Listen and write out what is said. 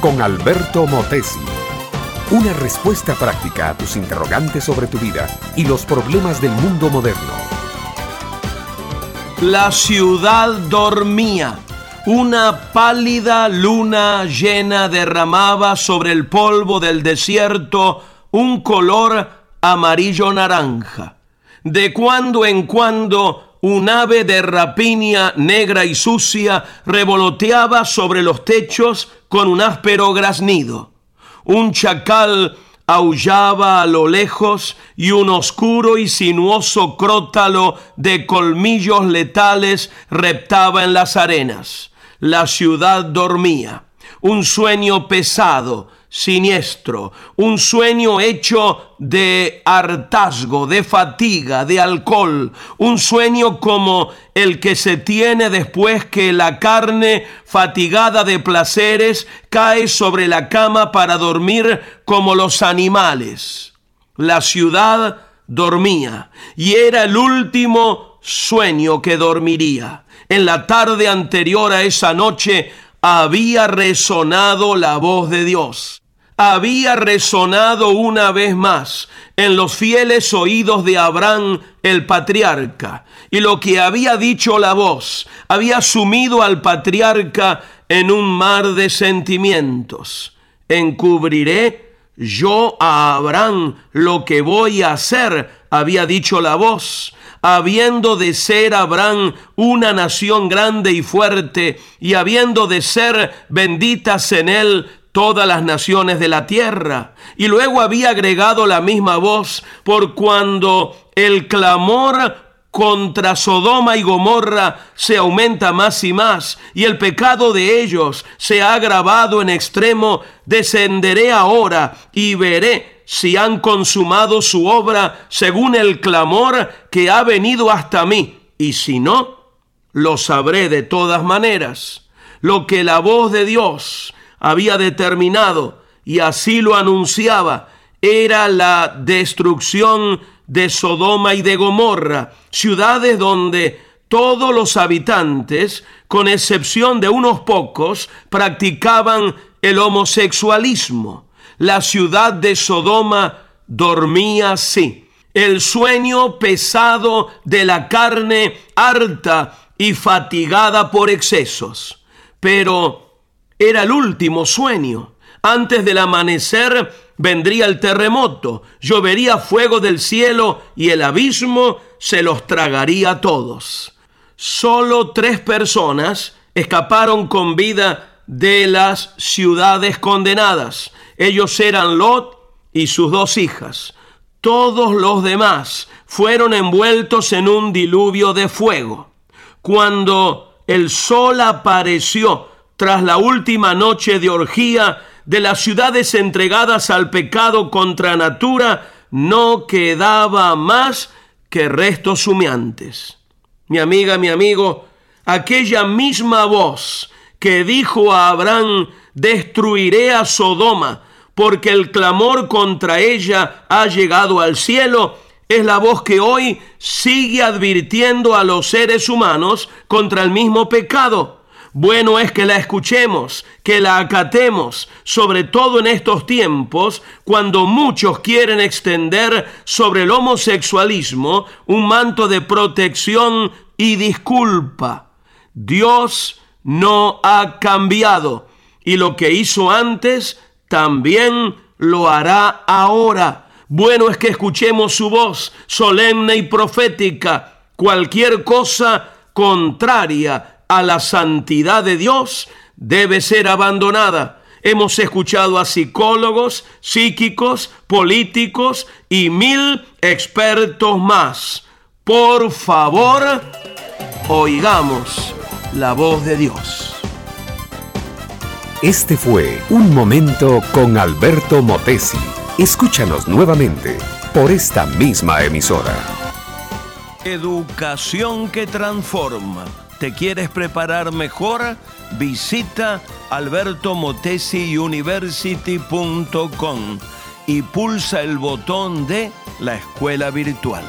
con Alberto Motesi. Una respuesta práctica a tus interrogantes sobre tu vida y los problemas del mundo moderno. La ciudad dormía. Una pálida luna llena derramaba sobre el polvo del desierto un color amarillo naranja. De cuando en cuando un ave de rapiña negra y sucia revoloteaba sobre los techos con un áspero graznido. Un chacal aullaba a lo lejos y un oscuro y sinuoso crótalo de colmillos letales reptaba en las arenas. La ciudad dormía. Un sueño pesado, siniestro, un sueño hecho de hartazgo, de fatiga, de alcohol, un sueño como el que se tiene después que la carne, fatigada de placeres, cae sobre la cama para dormir como los animales. La ciudad dormía y era el último sueño que dormiría. En la tarde anterior a esa noche había resonado la voz de Dios. Había resonado una vez más en los fieles oídos de Abraham el patriarca. Y lo que había dicho la voz había sumido al patriarca en un mar de sentimientos. Encubriré yo a Abraham lo que voy a hacer, había dicho la voz habiendo de ser Abraham una nación grande y fuerte, y habiendo de ser benditas en él todas las naciones de la tierra. Y luego había agregado la misma voz, por cuando el clamor contra Sodoma y Gomorra se aumenta más y más, y el pecado de ellos se ha agravado en extremo, descenderé ahora y veré si han consumado su obra según el clamor que ha venido hasta mí, y si no, lo sabré de todas maneras. Lo que la voz de Dios había determinado, y así lo anunciaba, era la destrucción de Sodoma y de Gomorra, ciudades donde todos los habitantes, con excepción de unos pocos, practicaban el homosexualismo. La ciudad de Sodoma dormía así. El sueño pesado de la carne harta y fatigada por excesos. Pero era el último sueño. Antes del amanecer vendría el terremoto, llovería fuego del cielo y el abismo se los tragaría a todos. Solo tres personas escaparon con vida de las ciudades condenadas. Ellos eran Lot y sus dos hijas. Todos los demás fueron envueltos en un diluvio de fuego. Cuando el sol apareció tras la última noche de orgía de las ciudades entregadas al pecado contra natura, no quedaba más que restos humeantes. Mi amiga, mi amigo, aquella misma voz que dijo a Abraham, destruiré a Sodoma, porque el clamor contra ella ha llegado al cielo, es la voz que hoy sigue advirtiendo a los seres humanos contra el mismo pecado. Bueno es que la escuchemos, que la acatemos, sobre todo en estos tiempos, cuando muchos quieren extender sobre el homosexualismo un manto de protección y disculpa. Dios no ha cambiado y lo que hizo antes también lo hará ahora. Bueno es que escuchemos su voz solemne y profética. Cualquier cosa contraria a la santidad de Dios debe ser abandonada. Hemos escuchado a psicólogos, psíquicos, políticos y mil expertos más. Por favor, oigamos la voz de Dios. Este fue Un Momento con Alberto Motesi. Escúchanos nuevamente por esta misma emisora. Educación que transforma. ¿Te quieres preparar mejor? Visita albertomotesiuniversity.com y pulsa el botón de la escuela virtual.